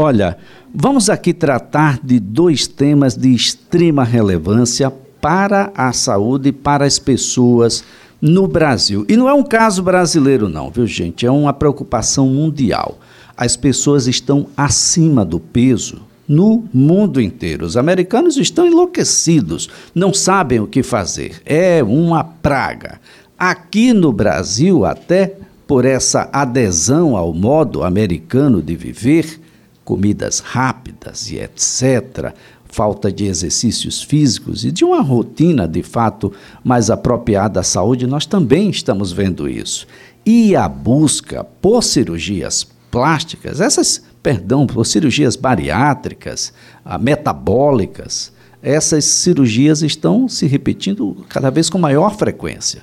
Olha, vamos aqui tratar de dois temas de extrema relevância para a saúde e para as pessoas no Brasil. E não é um caso brasileiro, não, viu, gente? É uma preocupação mundial. As pessoas estão acima do peso no mundo inteiro. Os americanos estão enlouquecidos, não sabem o que fazer. É uma praga. Aqui no Brasil, até por essa adesão ao modo americano de viver, comidas rápidas e etc., falta de exercícios físicos e de uma rotina de fato mais apropriada à saúde, nós também estamos vendo isso. E a busca por cirurgias plásticas, essas, perdão, por cirurgias bariátricas, metabólicas, essas cirurgias estão se repetindo cada vez com maior frequência.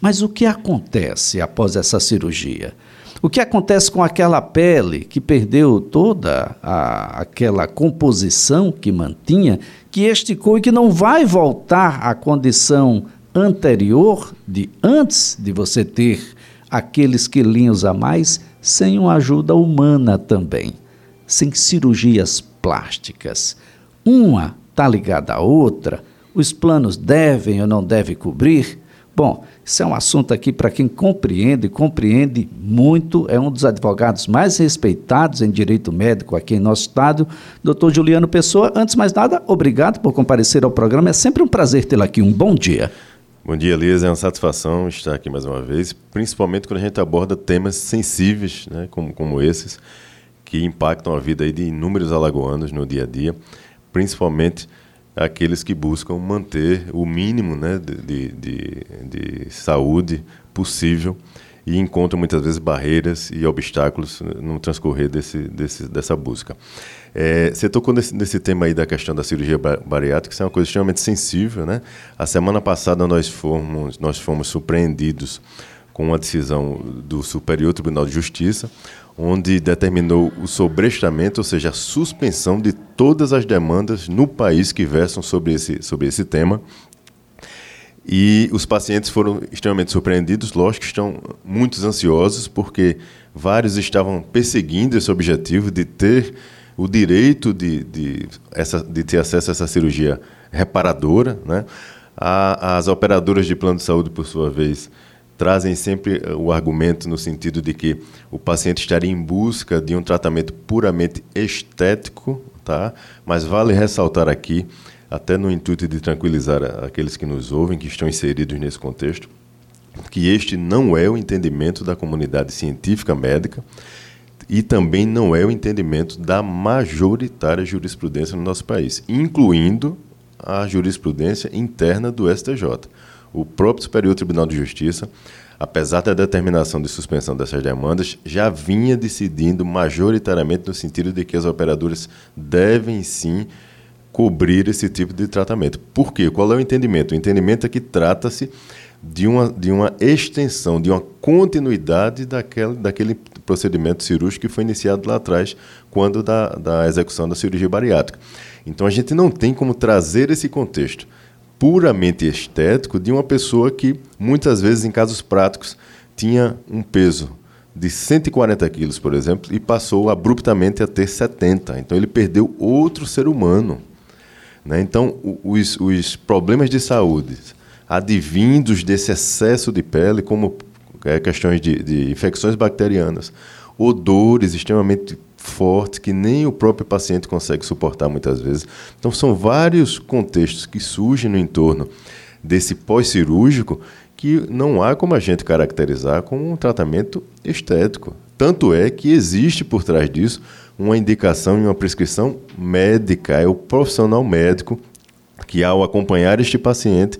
Mas o que acontece após essa cirurgia? O que acontece com aquela pele que perdeu toda a, aquela composição que mantinha, que esticou e que não vai voltar à condição anterior de antes de você ter aqueles quilinhos a mais, sem uma ajuda humana também, sem cirurgias plásticas. Uma está ligada à outra, os planos devem ou não devem cobrir? Bom, isso é um assunto aqui para quem compreende, compreende muito, é um dos advogados mais respeitados em direito médico aqui em nosso estado, doutor Juliano Pessoa. Antes de mais nada, obrigado por comparecer ao programa, é sempre um prazer tê-lo aqui. Um bom dia. Bom dia, Elias. É uma satisfação estar aqui mais uma vez, principalmente quando a gente aborda temas sensíveis, né, como, como esses, que impactam a vida de inúmeros alagoanos no dia a dia, principalmente aqueles que buscam manter o mínimo né, de, de, de saúde possível e encontram muitas vezes barreiras e obstáculos no transcorrer desse, desse, dessa busca. É, você tocou nesse, nesse, tema aí da questão da cirurgia bariátrica, que é uma coisa extremamente sensível. Né? A semana passada nós fomos, nós fomos surpreendidos com uma decisão do Superior Tribunal de Justiça, onde determinou o sobrestamento, ou seja, a suspensão de todas as demandas no país que versam sobre esse, sobre esse tema. E os pacientes foram extremamente surpreendidos, lógico estão muito ansiosos, porque vários estavam perseguindo esse objetivo de ter o direito de, de, essa, de ter acesso a essa cirurgia reparadora. Né? as operadoras de plano de saúde, por sua vez, trazem sempre eh, o argumento no sentido de que o paciente estaria em busca de um tratamento puramente estético, tá? Mas vale ressaltar aqui, até no intuito de tranquilizar aqueles que nos ouvem, que estão inseridos nesse contexto, que este não é o entendimento da comunidade científica médica e também não é o entendimento da majoritária jurisprudência no nosso país, incluindo a jurisprudência interna do STJ o próprio Superior Tribunal de Justiça, apesar da determinação de suspensão dessas demandas, já vinha decidindo majoritariamente no sentido de que as operadoras devem sim cobrir esse tipo de tratamento. Por quê? Qual é o entendimento? O entendimento é que trata-se de uma, de uma extensão, de uma continuidade daquele, daquele procedimento cirúrgico que foi iniciado lá atrás, quando da, da execução da cirurgia bariátrica. Então a gente não tem como trazer esse contexto puramente estético de uma pessoa que, muitas vezes, em casos práticos, tinha um peso de 140 quilos, por exemplo, e passou abruptamente a ter 70. Então, ele perdeu outro ser humano. Né? Então, os, os problemas de saúde advindos desse excesso de pele, como é, questões de, de infecções bacterianas, odores extremamente forte que nem o próprio paciente consegue suportar muitas vezes. Então, são vários contextos que surgem no entorno desse pós-cirúrgico que não há como a gente caracterizar como um tratamento estético. Tanto é que existe por trás disso uma indicação e uma prescrição médica. É o profissional médico que, ao acompanhar este paciente,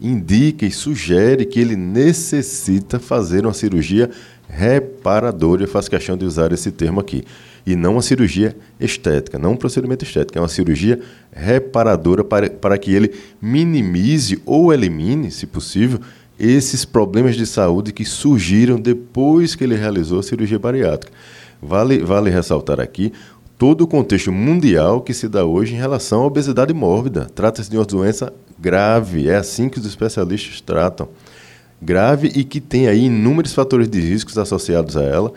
indica e sugere que ele necessita fazer uma cirurgia reparadora. Eu faço questão de usar esse termo aqui e não uma cirurgia estética, não um procedimento estético, é uma cirurgia reparadora para, para que ele minimize ou elimine, se possível, esses problemas de saúde que surgiram depois que ele realizou a cirurgia bariátrica. Vale, vale ressaltar aqui todo o contexto mundial que se dá hoje em relação à obesidade mórbida. Trata-se de uma doença grave, é assim que os especialistas tratam. Grave e que tem aí inúmeros fatores de riscos associados a ela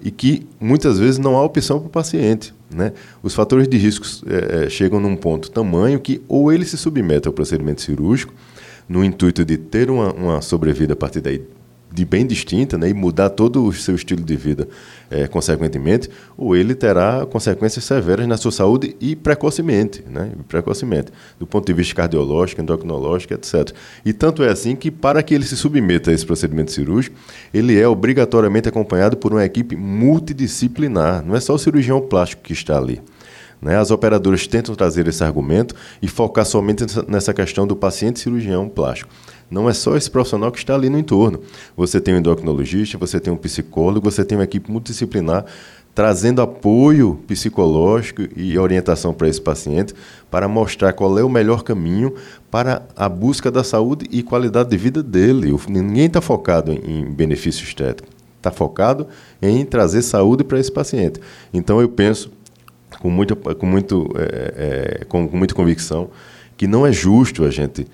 e que muitas vezes não há opção para o paciente. Né? Os fatores de risco é, chegam num ponto tamanho que ou ele se submete ao procedimento cirúrgico no intuito de ter uma, uma sobrevida a partir daí de bem distinta né, e mudar todo o seu estilo de vida é, consequentemente, ou ele terá consequências severas na sua saúde e precocemente, né, precocemente, do ponto de vista cardiológico, endocrinológico, etc. E tanto é assim que, para que ele se submeta a esse procedimento cirúrgico, ele é obrigatoriamente acompanhado por uma equipe multidisciplinar, não é só o cirurgião plástico que está ali. Né? As operadoras tentam trazer esse argumento e focar somente nessa questão do paciente cirurgião plástico. Não é só esse profissional que está ali no entorno. Você tem um endocrinologista, você tem um psicólogo, você tem uma equipe multidisciplinar trazendo apoio psicológico e orientação para esse paciente para mostrar qual é o melhor caminho para a busca da saúde e qualidade de vida dele. Ninguém está focado em benefício estético, está focado em trazer saúde para esse paciente. Então eu penso com, muito, com, muito, é, é, com, com muita convicção que não é justo a gente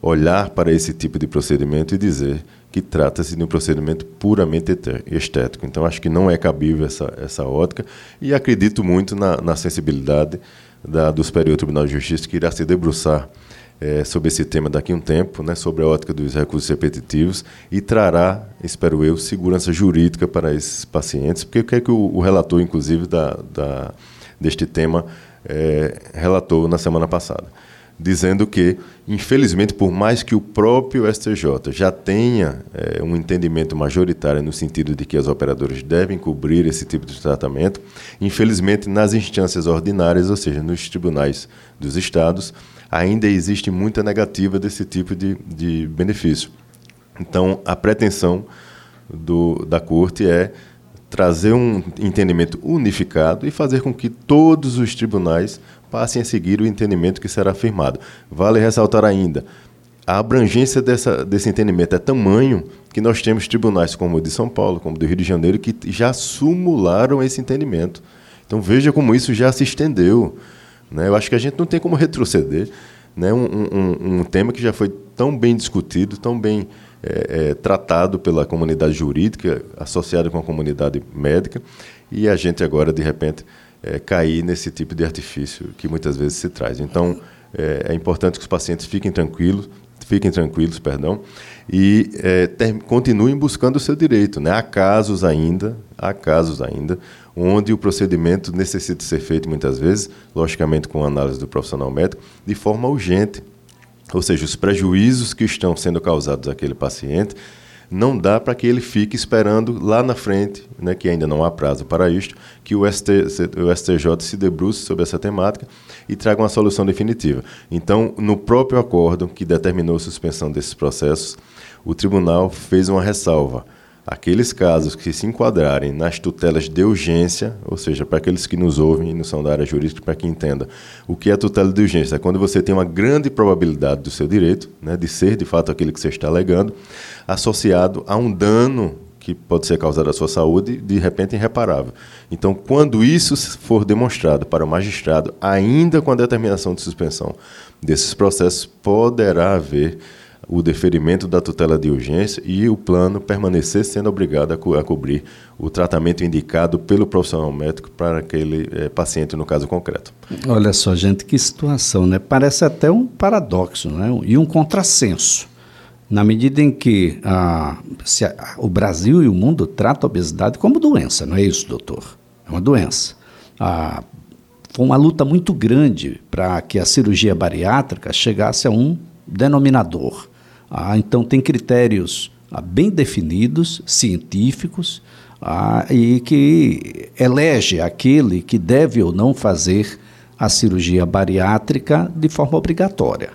olhar para esse tipo de procedimento e dizer que trata-se de um procedimento puramente estético. Então, acho que não é cabível essa, essa ótica e acredito muito na, na sensibilidade da, do Superior Tribunal de Justiça que irá se debruçar é, sobre esse tema daqui a um tempo, né, sobre a ótica dos recursos repetitivos e trará, espero eu, segurança jurídica para esses pacientes, porque o que é que o, o relator, inclusive, da, da, deste tema é, relatou na semana passada? Dizendo que, infelizmente, por mais que o próprio STJ já tenha é, um entendimento majoritário no sentido de que as operadoras devem cobrir esse tipo de tratamento, infelizmente, nas instâncias ordinárias, ou seja, nos tribunais dos estados, ainda existe muita negativa desse tipo de, de benefício. Então, a pretensão do, da Corte é trazer um entendimento unificado e fazer com que todos os tribunais passem a seguir o entendimento que será firmado. Vale ressaltar ainda, a abrangência dessa, desse entendimento é tamanho que nós temos tribunais como o de São Paulo, como o do Rio de Janeiro, que já sumularam esse entendimento. Então veja como isso já se estendeu. Né? Eu acho que a gente não tem como retroceder. Né? Um, um, um tema que já foi tão bem discutido, tão bem é, é, tratado pela comunidade jurídica, associado com a comunidade médica, e a gente agora, de repente, é, cair nesse tipo de artifício que muitas vezes se traz. Então, é, é importante que os pacientes fiquem tranquilos, fiquem tranquilos, perdão, e é, ter, continuem buscando o seu direito. Né? Há casos ainda, há casos ainda, onde o procedimento necessita ser feito muitas vezes, logicamente com análise do profissional médico, de forma urgente. Ou seja, os prejuízos que estão sendo causados àquele paciente não dá para que ele fique esperando lá na frente, né, que ainda não há prazo para isto, que o, ST, o STJ se debruce sobre essa temática e traga uma solução definitiva. Então, no próprio acordo que determinou a suspensão desses processos, o tribunal fez uma ressalva aqueles casos que se enquadrarem nas tutelas de urgência, ou seja, para aqueles que nos ouvem e não são da área jurídica, para que entenda, o que é tutela de urgência? É quando você tem uma grande probabilidade do seu direito, né, de ser de fato aquele que você está alegando, associado a um dano que pode ser causado à sua saúde, de repente irreparável. Então, quando isso for demonstrado para o magistrado, ainda com a determinação de suspensão desses processos, poderá haver o deferimento da tutela de urgência e o plano permanecer sendo obrigado a, co a cobrir o tratamento indicado pelo profissional médico para aquele é, paciente no caso concreto. Olha só, gente, que situação, né? Parece até um paradoxo, né? E um contrassenso. Na medida em que a, a, o Brasil e o mundo tratam a obesidade como doença, não é isso, doutor? É uma doença. A, foi uma luta muito grande para que a cirurgia bariátrica chegasse a um denominador. Ah, então, tem critérios ah, bem definidos, científicos, ah, e que elege aquele que deve ou não fazer a cirurgia bariátrica de forma obrigatória.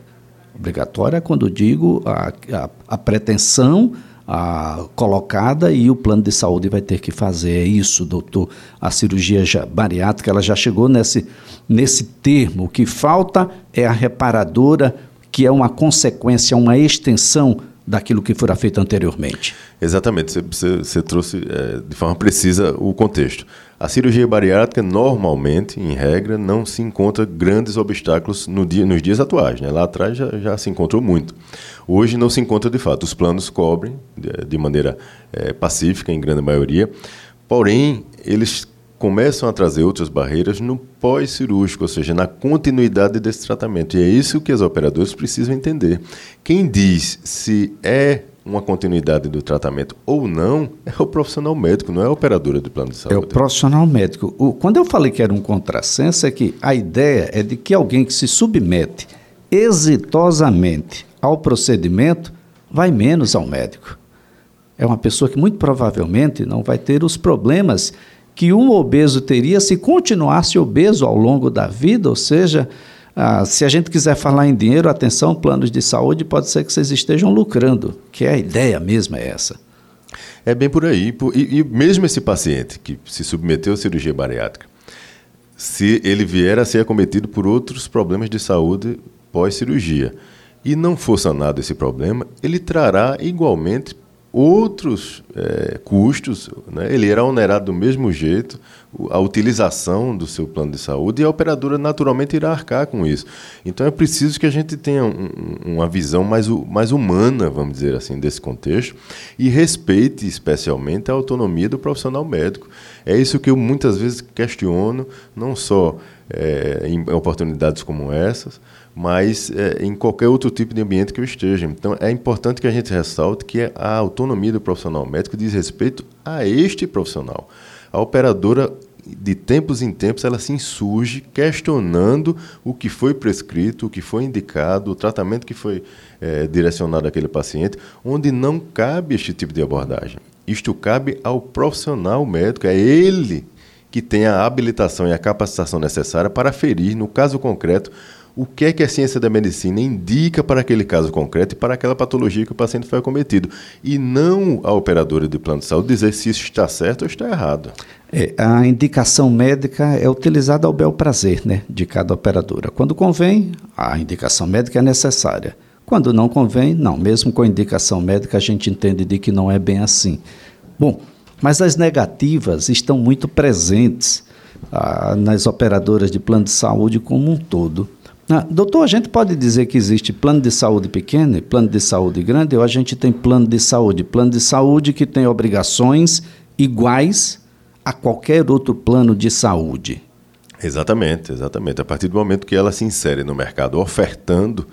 Obrigatória quando digo a, a, a pretensão a, colocada e o plano de saúde vai ter que fazer é isso, doutor. A cirurgia já, bariátrica ela já chegou nesse, nesse termo. O que falta é a reparadora que é uma consequência, uma extensão daquilo que fora feito anteriormente. Exatamente, você, trouxe é, de forma precisa o contexto. A cirurgia bariátrica, normalmente, em regra, não se encontra grandes obstáculos no dia, nos dias atuais. Né? Lá atrás já, já, se encontrou muito. Hoje não se encontra de fato. Os planos cobrem de, de maneira é, pacífica, em grande maioria, Porém, eles começam a trazer outras barreiras no pós-cirúrgico, ou seja, na continuidade desse tratamento. E é isso que os operadores precisam entender. Quem diz se é uma continuidade do tratamento ou não é o profissional médico, não é a operadora do plano de saúde. É o profissional médico. O, quando eu falei que era um contrassenso, é que a ideia é de que alguém que se submete exitosamente ao procedimento vai menos ao médico. É uma pessoa que muito provavelmente não vai ter os problemas que um obeso teria se continuasse obeso ao longo da vida, ou seja, ah, se a gente quiser falar em dinheiro, atenção, planos de saúde, pode ser que vocês estejam lucrando, que é a ideia mesmo é essa. É bem por aí. E, e mesmo esse paciente que se submeteu à cirurgia bariátrica, se ele vier a ser acometido por outros problemas de saúde pós-cirurgia e não for sanado esse problema, ele trará igualmente outros é, custos, né? ele era onerado do mesmo jeito, a utilização do seu plano de saúde e a operadora naturalmente irá arcar com isso. Então é preciso que a gente tenha um, uma visão mais, mais humana, vamos dizer assim, desse contexto e respeite especialmente a autonomia do profissional médico. É isso que eu muitas vezes questiono, não só é, em oportunidades como essas, mas é, em qualquer outro tipo de ambiente que eu esteja. Então, é importante que a gente ressalte que a autonomia do profissional médico diz respeito a este profissional. A operadora, de tempos em tempos, ela se insurge questionando o que foi prescrito, o que foi indicado, o tratamento que foi é, direcionado àquele paciente, onde não cabe este tipo de abordagem. Isto cabe ao profissional médico, é ele que tem a habilitação e a capacitação necessária para ferir, no caso concreto, o que é que a ciência da medicina indica para aquele caso concreto e para aquela patologia que o paciente foi acometido. E não a operadora de plano de saúde dizer se isso está certo ou está errado. É, a indicação médica é utilizada ao bel prazer né, de cada operadora. Quando convém, a indicação médica é necessária. Quando não convém, não. Mesmo com indicação médica, a gente entende de que não é bem assim. Bom, mas as negativas estão muito presentes ah, nas operadoras de plano de saúde como um todo. Ah, doutor, a gente pode dizer que existe plano de saúde pequeno e plano de saúde grande, ou a gente tem plano de saúde? Plano de saúde que tem obrigações iguais a qualquer outro plano de saúde. Exatamente, exatamente. A partir do momento que ela se insere no mercado ofertando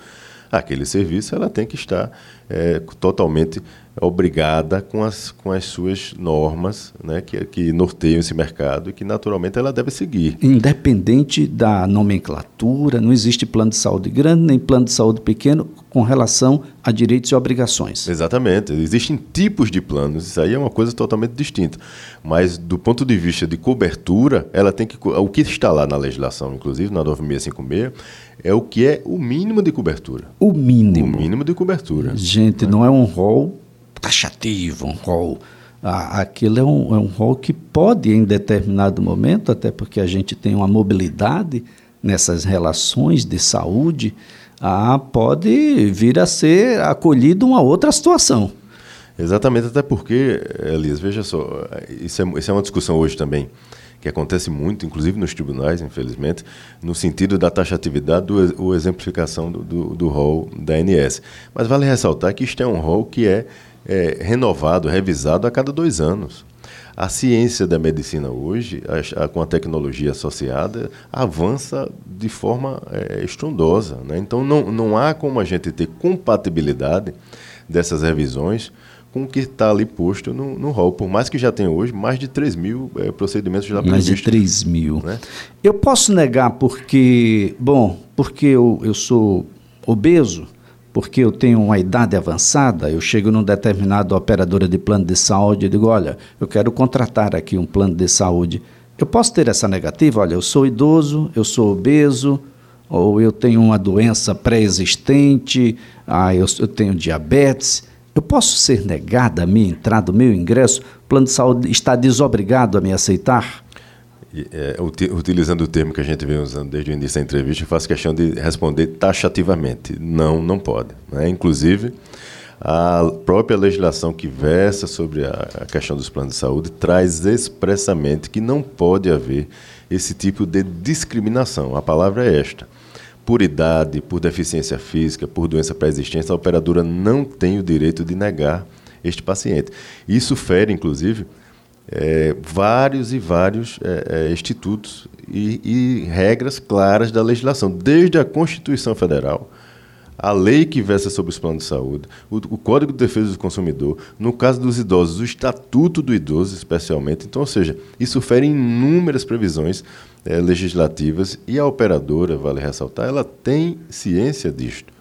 aquele serviço, ela tem que estar é, totalmente obrigada com as, com as suas normas né, que, que norteiam esse mercado e que naturalmente ela deve seguir. Independente da nomenclatura, não existe plano de saúde grande nem plano de saúde pequeno com relação a direitos e obrigações. Exatamente. Existem tipos de planos, isso aí é uma coisa totalmente distinta. Mas do ponto de vista de cobertura, ela tem que. O que está lá na legislação, inclusive, na 9656, é o que é o mínimo de cobertura. O mínimo. O mínimo de cobertura. Gente, não é um rol taxativo, um rol. Ah, aquilo é um, é um rol que pode, em determinado momento, até porque a gente tem uma mobilidade nessas relações de saúde, ah, pode vir a ser acolhido uma outra situação. Exatamente, até porque, Elias, veja só, isso é, isso é uma discussão hoje também que acontece muito, inclusive nos tribunais, infelizmente, no sentido da taxatividade do, ou exemplificação do, do, do rol da ANS. Mas vale ressaltar que isto é um rol que é é, renovado, revisado a cada dois anos. A ciência da medicina hoje, a, a, com a tecnologia associada, avança de forma é, estrondosa. Né? Então, não, não há como a gente ter compatibilidade dessas revisões com o que está ali posto no, no rol. Por mais que já tenha hoje mais de 3 mil é, procedimentos já previstos. Mais de 3 mil. Né? Eu posso negar porque, bom, porque eu, eu sou obeso, porque eu tenho uma idade avançada, eu chego num determinado operadora de plano de saúde e digo, olha, eu quero contratar aqui um plano de saúde. Eu posso ter essa negativa? Olha, eu sou idoso, eu sou obeso, ou eu tenho uma doença pré-existente, ah, eu, eu tenho diabetes. Eu posso ser negada a minha entrada, o meu ingresso? O plano de saúde está desobrigado a me aceitar? É, utilizando o termo que a gente vem usando desde o início da entrevista, eu faço questão de responder taxativamente. Não, não pode. Né? Inclusive, a própria legislação que versa sobre a questão dos planos de saúde traz expressamente que não pode haver esse tipo de discriminação. A palavra é esta. Por idade, por deficiência física, por doença pré-existente, a operadora não tem o direito de negar este paciente. Isso fere, inclusive, é, vários e vários é, é, institutos e, e, regras claras da legislação, desde a Constituição Federal, a lei que versa sobre os planos de saúde, o, o, Código de Defesa do Consumidor, no caso dos idosos, o Estatuto do Idoso, especialmente. Então, ou seja, isso fere inúmeras previsões é, legislativas e a operadora, vale ressaltar, ela tem ciência disto.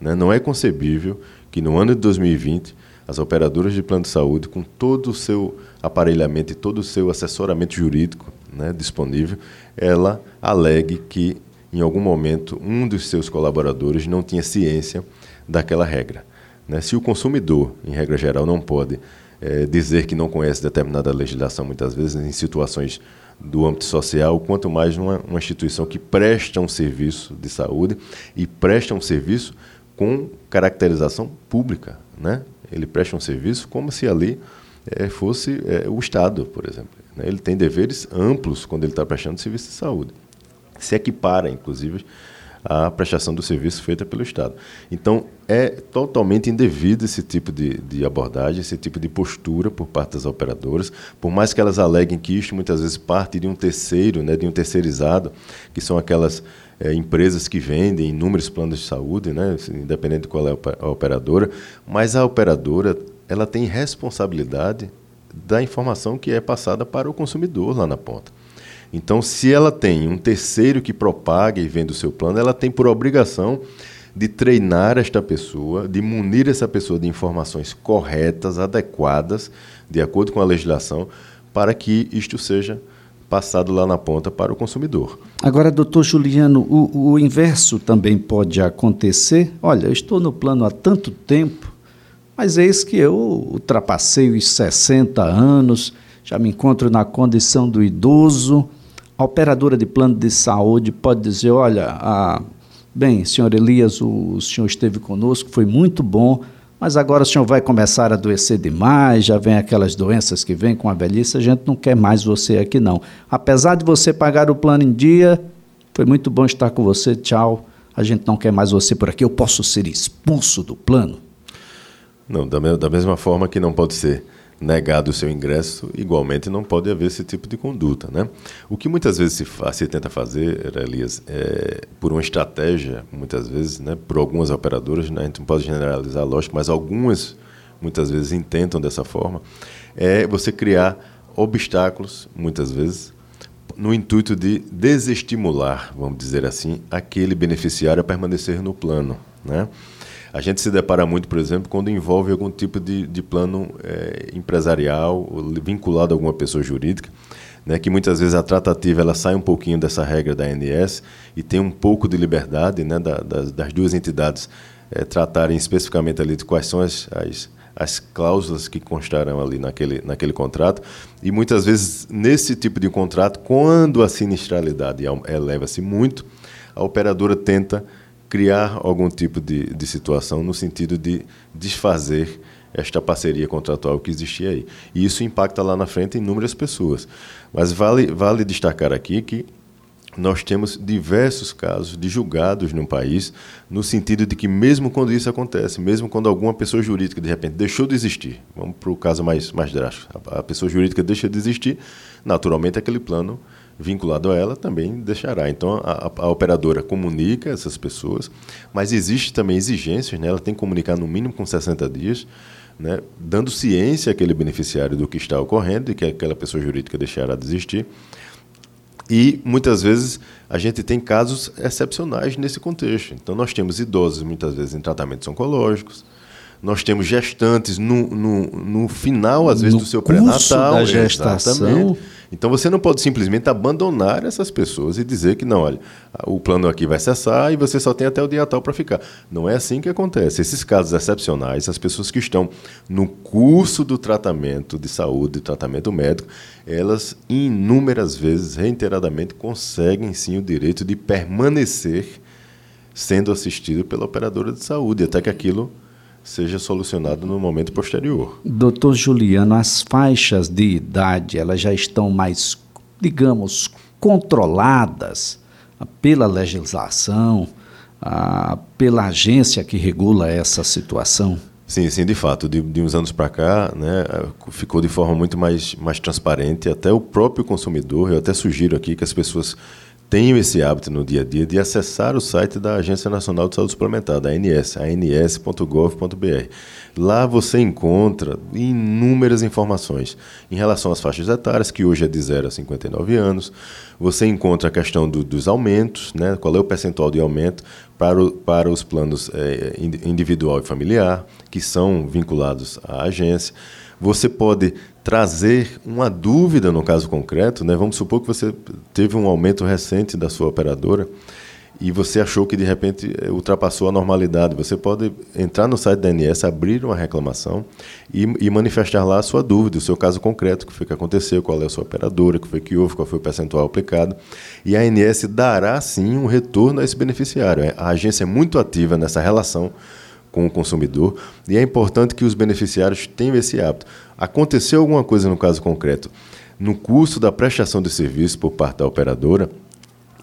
Né? Não é concebível que no ano de 2020 as operadoras de plano de saúde, com todo o seu aparelhamento e todo o seu assessoramento jurídico né, disponível, ela alegue que, em algum momento, um dos seus colaboradores não tinha ciência daquela regra. Né? Se o consumidor, em regra geral, não pode é, dizer que não conhece determinada legislação, muitas vezes em situações do âmbito social, quanto mais numa uma instituição que presta um serviço de saúde e presta um serviço com caracterização pública. Né? Ele presta um serviço como se ali é, fosse é, o Estado, por exemplo. Né? Ele tem deveres amplos quando ele está prestando serviço de saúde. Se equipara, inclusive, à prestação do serviço feita pelo Estado. Então, é totalmente indevido esse tipo de, de, abordagem, esse tipo de postura por parte das operadoras, por mais que elas aleguem que isto muitas vezes parte de um terceiro, né, de um terceirizado, que são aquelas é, empresas que vendem inúmeros planos de saúde, né, independente de qual é a operadora, mas a operadora ela tem responsabilidade da informação que é passada para o consumidor lá na ponta. Então, se ela tem um terceiro que propaga e vende o seu plano, ela tem por obrigação de treinar esta pessoa, de munir essa pessoa de informações corretas, adequadas, de acordo com a legislação, para que isto seja passado lá na ponta para o consumidor. Agora, doutor Juliano, o, o inverso também pode acontecer. Olha, eu estou no plano há tanto tempo, mas eis que eu ultrapassei os 60 anos, já me encontro na condição do idoso. A operadora de plano de saúde pode dizer: olha, a, bem, senhor Elias, o senhor esteve conosco, foi muito bom mas agora o senhor vai começar a adoecer demais, já vem aquelas doenças que vêm com a velhice, a gente não quer mais você aqui não. Apesar de você pagar o plano em dia, foi muito bom estar com você, tchau. A gente não quer mais você por aqui, eu posso ser expulso do plano? Não, da, me da mesma forma que não pode ser negado o seu ingresso, igualmente não pode haver esse tipo de conduta. Né? O que muitas vezes se, faz, se tenta fazer, Elias, é, por uma estratégia, muitas vezes, né, por algumas operadoras, né, a gente não pode generalizar, lógico, mas algumas muitas vezes intentam dessa forma, é você criar obstáculos, muitas vezes, no intuito de desestimular, vamos dizer assim, aquele beneficiário a permanecer no plano. Né? A gente se depara muito, por exemplo, quando envolve algum tipo de, de plano é, empresarial vinculado a alguma pessoa jurídica, né, que muitas vezes a tratativa ela sai um pouquinho dessa regra da ANS e tem um pouco de liberdade né, da, das, das, duas entidades é, tratarem especificamente ali de quais são as, as, as cláusulas que constarão ali naquele, naquele contrato. E muitas vezes, nesse tipo de contrato, quando a sinistralidade eleva-se muito, a operadora tenta criar algum tipo de, de situação no sentido de desfazer esta parceria contratual que existia aí. E isso impacta lá na frente inúmeras pessoas. Mas vale, vale destacar aqui que nós temos diversos casos de julgados no país, no sentido de que, mesmo quando isso acontece, mesmo quando alguma pessoa jurídica de repente deixou de existir, vamos para o caso mais, mais drástico, a pessoa jurídica deixa de existir, naturalmente aquele plano vinculado a ela também deixará. Então a, a, operadora comunica essas pessoas, mas existe também exigências, né? ela tem que comunicar no mínimo com 60 dias, né? dando ciência àquele beneficiário do que está ocorrendo e que aquela pessoa jurídica deixará de existir. E muitas vezes a gente tem casos excepcionais nesse contexto. Então nós temos idosos muitas vezes em tratamentos oncológicos, nós temos gestantes no, no, no final, às vezes, no do seu pré-natal. da gestação. Exatamente. Então você não pode simplesmente abandonar essas pessoas e dizer que não, olha, o plano aqui vai cessar e você só tem até o dia tal para ficar. Não é assim que acontece. Esses casos excepcionais, as pessoas que estão no curso do tratamento de saúde, tratamento médico, elas inúmeras vezes, reiteradamente, conseguem sim o direito de permanecer sendo assistido pela operadora de saúde, até que aquilo seja solucionado no momento posterior. Doutor Juliano, as faixas de idade elas já estão mais, digamos, controladas pela legislação, pela agência que regula essa situação? Sim, sim, de fato. De, de uns anos para cá, né, ficou de forma muito mais, mais transparente. Até o próprio consumidor, eu até sugiro aqui que as pessoas tenham esse hábito no dia a dia de acessar o site da Agência Nacional de Saúde Suplementar, da ANS, ans.gov.br. Lá você encontra inúmeras informações em relação às faixas etárias, que hoje é de 0 a 59 anos. Você encontra a questão do, dos aumentos, né? qual é o percentual de aumento para, o, para os planos é, individual e familiar, que são vinculados à agência. Você pode trazer uma dúvida no caso concreto, né? Vamos supor que você teve um aumento recente da sua operadora e você achou que de repente eh, ultrapassou a normalidade. Você pode entrar no site da ANS, abrir uma reclamação e, e, manifestar lá a sua dúvida, o seu caso concreto, o que foi que aconteceu, qual é a sua operadora, o que foi que houve, qual foi o percentual aplicado. E a ANS dará sim um retorno a esse beneficiário. A agência é muito ativa nessa relação com o consumidor e é importante que os beneficiários tenham esse hábito. Aconteceu alguma coisa no caso concreto, no custo da prestação de serviço por parte da operadora,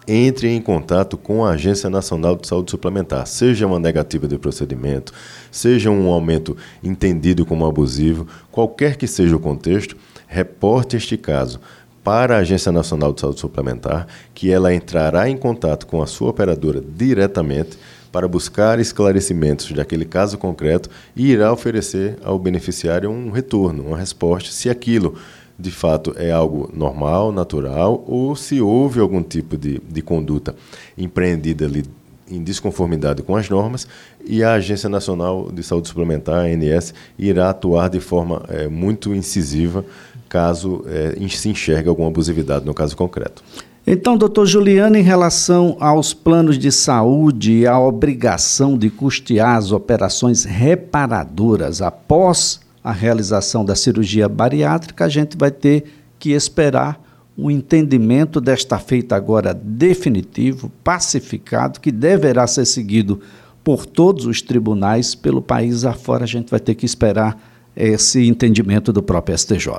entre em contato com a Agência Nacional de Saúde Suplementar, seja uma negativa de procedimento, seja um aumento entendido como abusivo, qualquer que seja o contexto, reporte este caso para a Agência Nacional de Saúde Suplementar, que ela entrará em contato com a sua operadora diretamente para buscar esclarecimentos daquele caso concreto e irá oferecer ao beneficiário um retorno, uma resposta, se aquilo de fato é algo normal, natural, ou se houve algum tipo de, de conduta empreendida ali em desconformidade com as normas e a Agência Nacional de Saúde Suplementar, ANS, irá atuar de forma é, muito incisiva caso é, se enxergue alguma abusividade no caso concreto. Então, doutor Juliano, em relação aos planos de saúde e a obrigação de custear as operações reparadoras após a realização da cirurgia bariátrica, a gente vai ter que esperar o entendimento desta feita agora definitivo, pacificado, que deverá ser seguido por todos os tribunais pelo país afora. A gente vai ter que esperar esse entendimento do próprio STJ.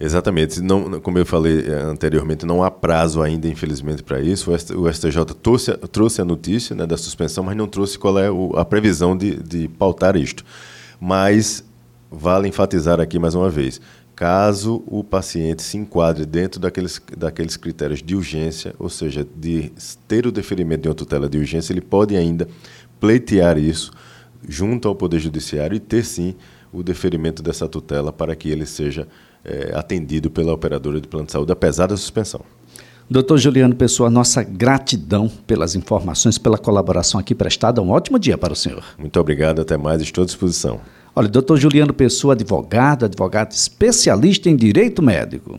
Exatamente. Não, como eu falei eh, anteriormente, não há prazo ainda, infelizmente, para isso. O STJ trouxe, trouxe a notícia né, da suspensão, mas não trouxe qual é o, a previsão de, de pautar isto. Mas vale enfatizar aqui mais uma vez: caso o paciente se enquadre dentro daqueles, daqueles critérios de urgência, ou seja, de ter o deferimento de uma tutela de urgência, ele pode ainda pleitear isso junto ao Poder Judiciário e ter sim o deferimento dessa tutela para que ele seja é, atendido pela operadora de plano de saúde, apesar da suspensão. Doutor Juliano Pessoa, nossa gratidão pelas informações, pela colaboração aqui prestada. Um ótimo dia para o senhor. Muito obrigado, até mais, estou à disposição. Olha, doutor Juliano Pessoa, advogado, advogado especialista em direito médico.